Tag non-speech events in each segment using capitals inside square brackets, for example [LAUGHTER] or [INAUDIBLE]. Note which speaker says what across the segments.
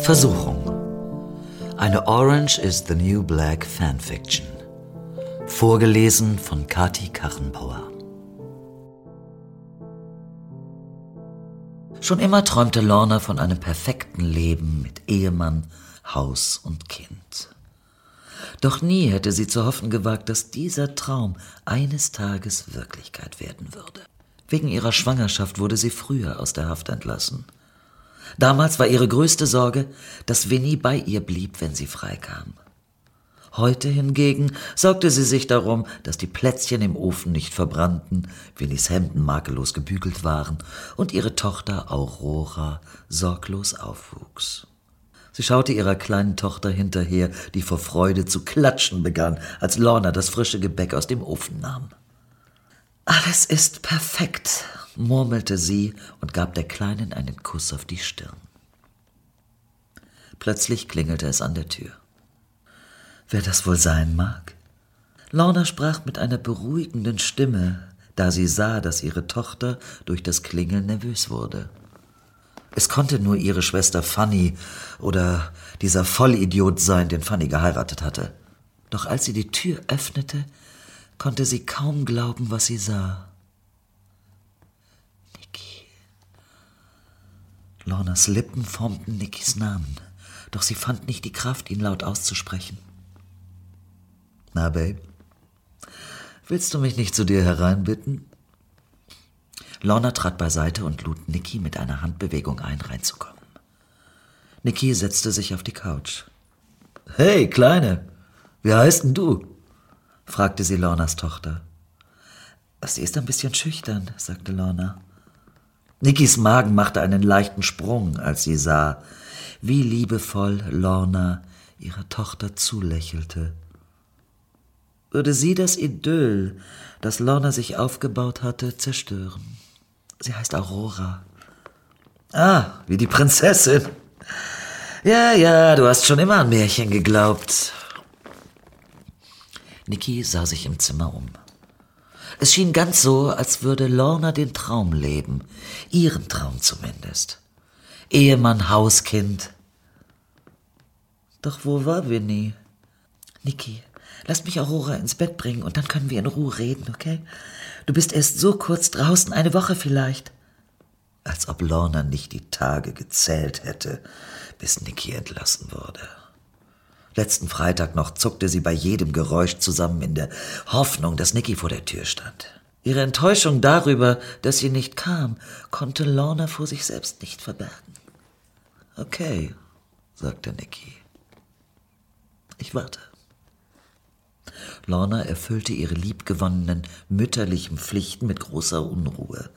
Speaker 1: Versuchung. Eine Orange is the New Black Fanfiction. Vorgelesen von Kati Kachenbauer. Schon immer träumte Lorna von einem perfekten Leben mit Ehemann, Haus und Kind. Doch nie hätte sie zu hoffen gewagt, dass dieser Traum eines Tages Wirklichkeit werden würde. Wegen ihrer Schwangerschaft wurde sie früher aus der Haft entlassen. Damals war ihre größte Sorge, dass Winnie bei ihr blieb, wenn sie freikam. Heute hingegen sorgte sie sich darum, dass die Plätzchen im Ofen nicht verbrannten, Winnies Hemden makellos gebügelt waren und ihre Tochter Aurora sorglos aufwuchs. Sie schaute ihrer kleinen Tochter hinterher, die vor Freude zu klatschen begann, als Lorna das frische Gebäck aus dem Ofen nahm. Alles ist perfekt, murmelte sie und gab der Kleinen einen Kuss auf die Stirn. Plötzlich klingelte es an der Tür. Wer das wohl sein mag? Lorna sprach mit einer beruhigenden Stimme, da sie sah, dass ihre Tochter durch das Klingeln nervös wurde. Es konnte nur ihre Schwester Fanny oder dieser Vollidiot sein, den Fanny geheiratet hatte. Doch als sie die Tür öffnete, konnte sie kaum glauben, was sie sah. Lornas Lippen formten Nikis Namen, doch sie fand nicht die Kraft, ihn laut auszusprechen. Na, Babe, willst du mich nicht zu dir hereinbitten? Lorna trat beiseite und lud Niki mit einer Handbewegung ein, reinzukommen. Niki setzte sich auf die Couch. Hey, Kleine, wie heißt denn du? fragte sie Lornas Tochter. Sie ist ein bisschen schüchtern, sagte Lorna. Nikis Magen machte einen leichten Sprung, als sie sah, wie liebevoll Lorna ihrer Tochter zulächelte. Würde sie das Idyll, das Lorna sich aufgebaut hatte, zerstören? Sie heißt Aurora. Ah, wie die Prinzessin. Ja, ja, du hast schon immer an Märchen geglaubt. Niki sah sich im Zimmer um. Es schien ganz so, als würde Lorna den Traum leben, ihren Traum zumindest. Ehemann, Hauskind. Doch wo war Winnie? Niki, lass mich Aurora ins Bett bringen und dann können wir in Ruhe reden, okay? Du bist erst so kurz draußen, eine Woche vielleicht. Als ob Lorna nicht die Tage gezählt hätte, bis Niki entlassen wurde. Letzten Freitag noch zuckte sie bei jedem Geräusch zusammen in der Hoffnung, dass Nicky vor der Tür stand. Ihre Enttäuschung darüber, dass sie nicht kam, konnte Lorna vor sich selbst nicht verbergen. Okay, sagte Nicky. Ich warte. Lorna erfüllte ihre liebgewonnenen mütterlichen Pflichten mit großer Unruhe.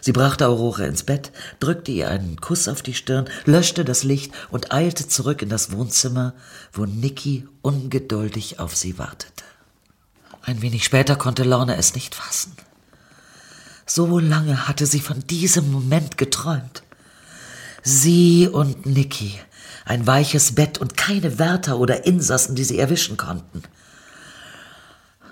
Speaker 1: Sie brachte Aurora ins Bett, drückte ihr einen Kuss auf die Stirn, löschte das Licht und eilte zurück in das Wohnzimmer, wo Nicky ungeduldig auf sie wartete. Ein wenig später konnte Lorna es nicht fassen. So lange hatte sie von diesem Moment geträumt. Sie und Nicky, ein weiches Bett und keine Wärter oder Insassen, die sie erwischen konnten.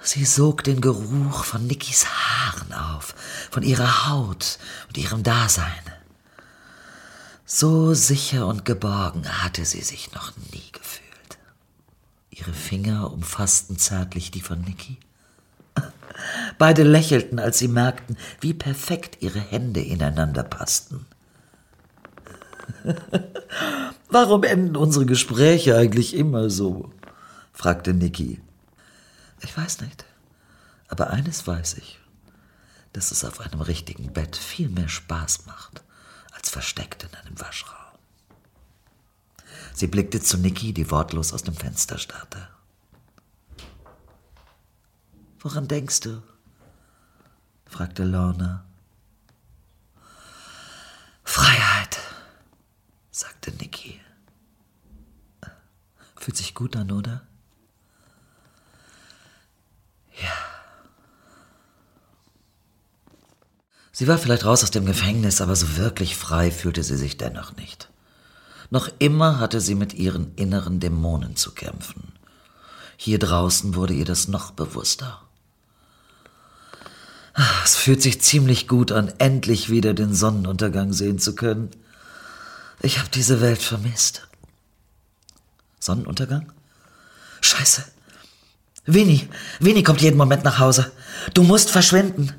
Speaker 1: Sie sog den Geruch von Nickys Haaren auf, von ihrer Haut und ihrem Dasein. So sicher und geborgen hatte sie sich noch nie gefühlt. Ihre Finger umfassten zärtlich die von Nicky. [LAUGHS] Beide lächelten, als sie merkten, wie perfekt ihre Hände ineinander passten. [LAUGHS] Warum enden unsere Gespräche eigentlich immer so? fragte Nicky. Ich weiß nicht. Aber eines weiß ich, dass es auf einem richtigen Bett viel mehr Spaß macht, als versteckt in einem Waschraum. Sie blickte zu Niki, die wortlos aus dem Fenster starrte. Woran denkst du? fragte Lorna. Freiheit, sagte Niki. Fühlt sich gut an, oder? Sie war vielleicht raus aus dem Gefängnis, aber so wirklich frei fühlte sie sich dennoch nicht. Noch immer hatte sie mit ihren inneren Dämonen zu kämpfen. Hier draußen wurde ihr das noch bewusster. Es fühlt sich ziemlich gut an, endlich wieder den Sonnenuntergang sehen zu können. Ich habe diese Welt vermisst. Sonnenuntergang? Scheiße. Winnie, Winnie kommt jeden Moment nach Hause. Du musst verschwinden.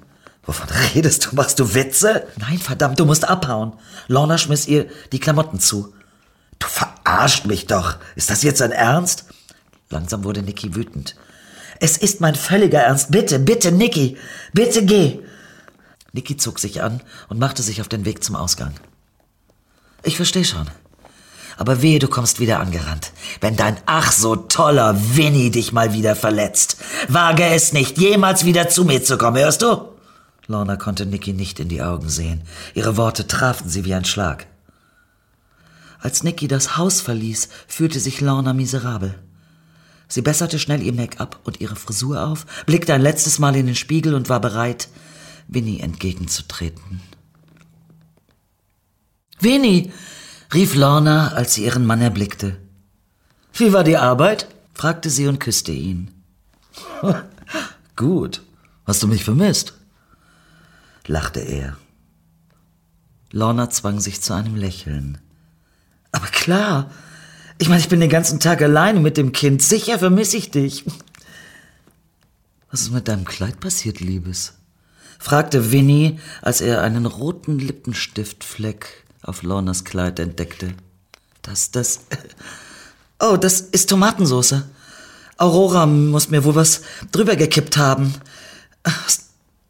Speaker 1: Wovon redest du? Machst du Witze? Nein, verdammt, du musst abhauen. Lorna schmiss ihr die Klamotten zu. Du verarscht mich doch. Ist das jetzt ein Ernst? Langsam wurde Niki wütend. Es ist mein völliger Ernst. Bitte, bitte, Niki. Bitte geh. Niki zog sich an und machte sich auf den Weg zum Ausgang. Ich verstehe schon. Aber wehe, du kommst wieder angerannt. Wenn dein ach so toller Winnie dich mal wieder verletzt. Wage es nicht, jemals wieder zu mir zu kommen, hörst du? Lorna konnte Nicky nicht in die Augen sehen. Ihre Worte trafen sie wie ein Schlag. Als Nicky das Haus verließ, fühlte sich Lorna miserabel. Sie besserte schnell ihr Make-up und ihre Frisur auf, blickte ein letztes Mal in den Spiegel und war bereit, Winnie entgegenzutreten. Winnie, rief Lorna, als sie ihren Mann erblickte. Wie war die Arbeit? fragte sie und küsste ihn. [LAUGHS] Gut. Hast du mich vermisst? Lachte er. Lorna zwang sich zu einem Lächeln. Aber klar. Ich meine, ich bin den ganzen Tag alleine mit dem Kind. Sicher vermisse ich dich. Was ist mit deinem Kleid passiert, Liebes? fragte Winnie, als er einen roten Lippenstiftfleck auf Lornas Kleid entdeckte. Das, das. [LAUGHS] Oh, das ist Tomatensauce. Aurora muss mir wohl was drüber gekippt haben.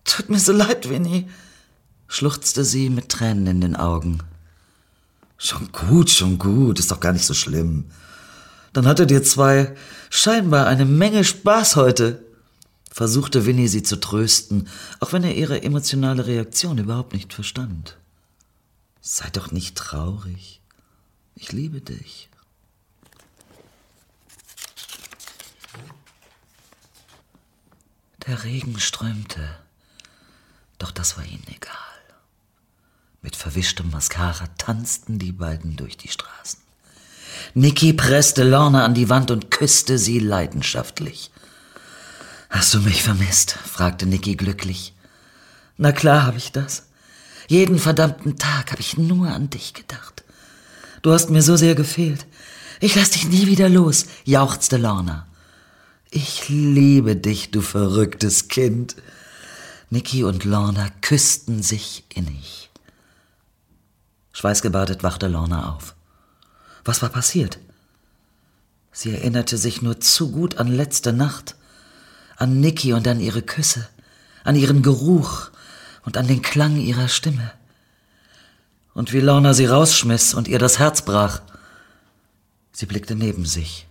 Speaker 1: Tut mir so leid, Winnie, schluchzte sie mit Tränen in den Augen. Schon gut, schon gut, ist doch gar nicht so schlimm. Dann hattet ihr zwei scheinbar eine Menge Spaß heute, versuchte Winnie sie zu trösten, auch wenn er ihre emotionale Reaktion überhaupt nicht verstand. Sei doch nicht traurig. Ich liebe dich. Der Regen strömte, doch das war ihnen egal. Mit verwischtem Mascara tanzten die beiden durch die Straßen. Niki presste Lorna an die Wand und küsste sie leidenschaftlich. Hast du mich vermisst? fragte Niki glücklich. Na klar habe ich das. Jeden verdammten Tag habe ich nur an dich gedacht. Du hast mir so sehr gefehlt. Ich lass dich nie wieder los, jauchzte Lorna. Ich liebe dich, du verrücktes Kind. Niki und Lorna küssten sich innig. Schweißgebadet wachte Lorna auf. Was war passiert? Sie erinnerte sich nur zu gut an letzte Nacht, an Niki und an ihre Küsse, an ihren Geruch, und an den Klang ihrer Stimme. Und wie Lorna sie rausschmiss und ihr das Herz brach. Sie blickte neben sich.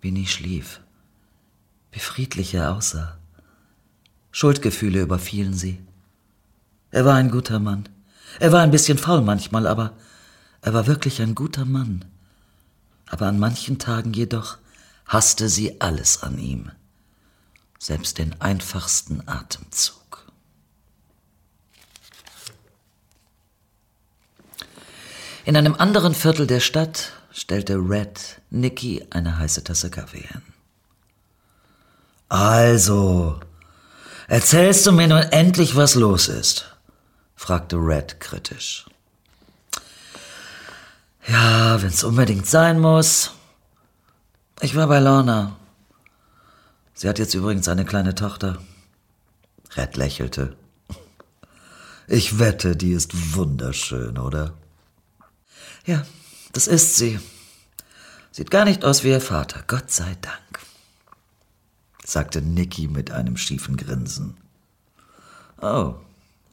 Speaker 1: Winnie schlief. Wie friedlich er aussah. Schuldgefühle überfielen sie. Er war ein guter Mann. Er war ein bisschen faul manchmal, aber er war wirklich ein guter Mann. Aber an manchen Tagen jedoch hasste sie alles an ihm, selbst den einfachsten Atemzug. In einem anderen Viertel der Stadt stellte Red Nicky eine heiße Tasse Kaffee hin. Also, erzählst du mir nun endlich, was los ist? fragte Red kritisch. Ja, wenn's unbedingt sein muss. Ich war bei Lorna. Sie hat jetzt übrigens eine kleine Tochter. Red lächelte. Ich wette, die ist wunderschön, oder? Ja, das ist sie. Sieht gar nicht aus wie ihr Vater, Gott sei Dank, sagte Nicky mit einem schiefen Grinsen. Oh,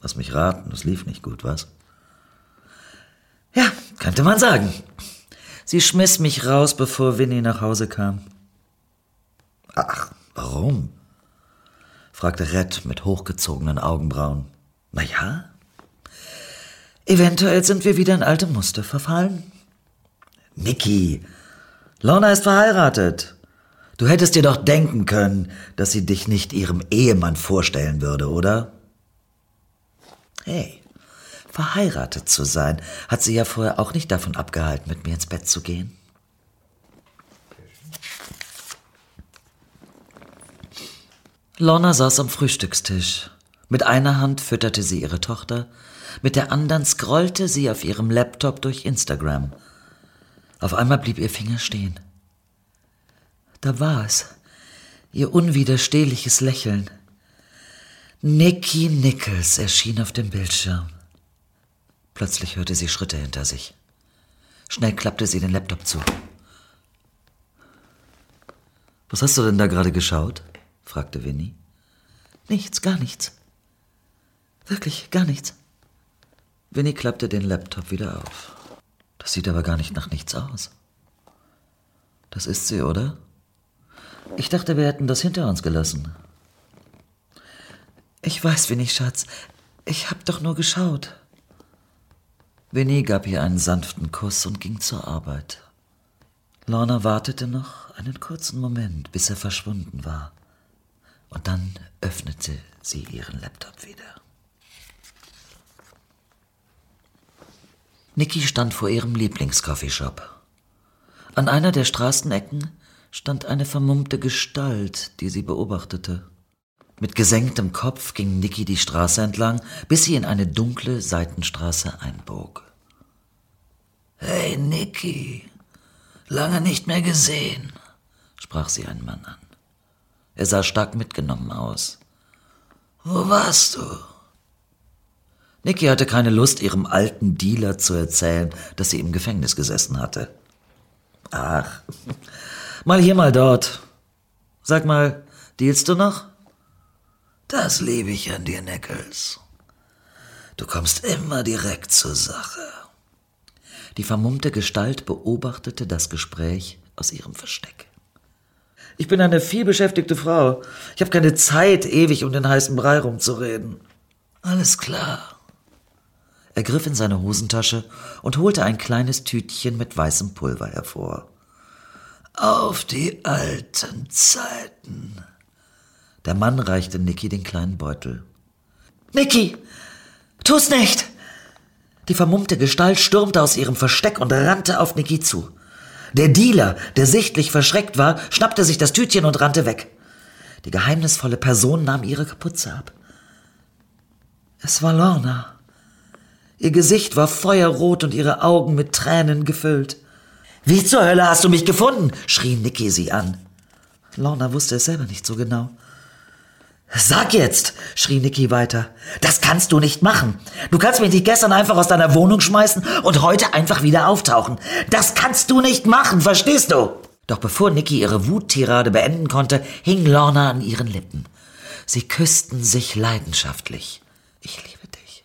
Speaker 1: lass mich raten, es lief nicht gut, was? Ja, könnte man sagen. Sie schmiss mich raus, bevor Winnie nach Hause kam. Ach, warum? fragte Red mit hochgezogenen Augenbrauen. Na ja, Eventuell sind wir wieder in alte Muster verfallen. Niki, Lorna ist verheiratet. Du hättest dir doch denken können, dass sie dich nicht ihrem Ehemann vorstellen würde, oder? Hey, verheiratet zu sein, hat sie ja vorher auch nicht davon abgehalten, mit mir ins Bett zu gehen. Lorna saß am Frühstückstisch. Mit einer Hand fütterte sie ihre Tochter, mit der anderen scrollte sie auf ihrem Laptop durch Instagram. Auf einmal blieb ihr Finger stehen. Da war es, ihr unwiderstehliches Lächeln. Nicky Nichols erschien auf dem Bildschirm. Plötzlich hörte sie Schritte hinter sich. Schnell klappte sie den Laptop zu. Was hast du denn da gerade geschaut? fragte Winnie. Nichts, gar nichts. Wirklich, gar nichts. Winnie klappte den Laptop wieder auf. Das sieht aber gar nicht nach nichts aus. Das ist sie, oder? Ich dachte, wir hätten das hinter uns gelassen. Ich weiß, Winnie, Schatz. Ich hab doch nur geschaut. Winnie gab ihr einen sanften Kuss und ging zur Arbeit. Lorna wartete noch einen kurzen Moment, bis er verschwunden war. Und dann öffnete sie ihren Laptop wieder. Niki stand vor ihrem Lieblingscoffeeshop. An einer der Straßenecken stand eine vermummte Gestalt, die sie beobachtete. Mit gesenktem Kopf ging Niki die Straße entlang, bis sie in eine dunkle Seitenstraße einbog. Hey, Niki, lange nicht mehr gesehen, sprach sie einen Mann an. Er sah stark mitgenommen aus. Wo warst du? Niki hatte keine Lust, ihrem alten Dealer zu erzählen, dass sie im Gefängnis gesessen hatte. Ach, mal hier, mal dort. Sag mal, dealst du noch? Das liebe ich an dir, Nichols. Du kommst immer direkt zur Sache. Die vermummte Gestalt beobachtete das Gespräch aus ihrem Versteck. Ich bin eine vielbeschäftigte Frau. Ich habe keine Zeit, ewig um den heißen Brei rumzureden. Alles klar. Er griff in seine Hosentasche und holte ein kleines Tütchen mit weißem Pulver hervor. Auf die alten Zeiten. Der Mann reichte Nicky den kleinen Beutel. Nicky, tu's nicht! Die vermummte Gestalt stürmte aus ihrem Versteck und rannte auf Nicky zu. Der Dealer, der sichtlich verschreckt war, schnappte sich das Tütchen und rannte weg. Die geheimnisvolle Person nahm ihre Kapuze ab. Es war Lorna. Ihr Gesicht war feuerrot und ihre Augen mit Tränen gefüllt. Wie zur Hölle hast du mich gefunden? schrie Nicky sie an. Lorna wusste es selber nicht so genau. Sag jetzt, schrie Nicky weiter. Das kannst du nicht machen. Du kannst mich nicht gestern einfach aus deiner Wohnung schmeißen und heute einfach wieder auftauchen. Das kannst du nicht machen, verstehst du? Doch bevor Nicky ihre Wuttirade beenden konnte, hing Lorna an ihren Lippen. Sie küssten sich leidenschaftlich. Ich liebe dich.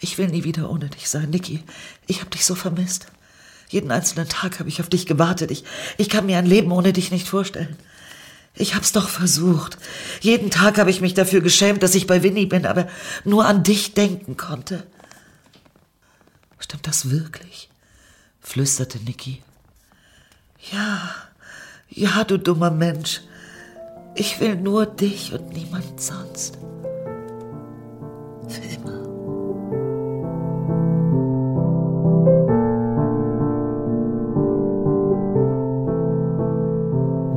Speaker 1: Ich will nie wieder ohne dich sein, Nicky. Ich hab dich so vermisst. Jeden einzelnen Tag habe ich auf dich gewartet. Ich, ich kann mir ein Leben ohne dich nicht vorstellen. Ich hab's doch versucht. Jeden Tag habe ich mich dafür geschämt, dass ich bei Winnie bin, aber nur an dich denken konnte. Stimmt das wirklich? flüsterte Niki. Ja, ja, du dummer Mensch. Ich will nur dich und niemand sonst.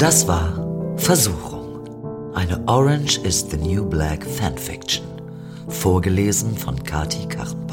Speaker 1: Das war Versuchung. Eine Orange is the New Black Fanfiction. Vorgelesen von Kati Karrenbauer.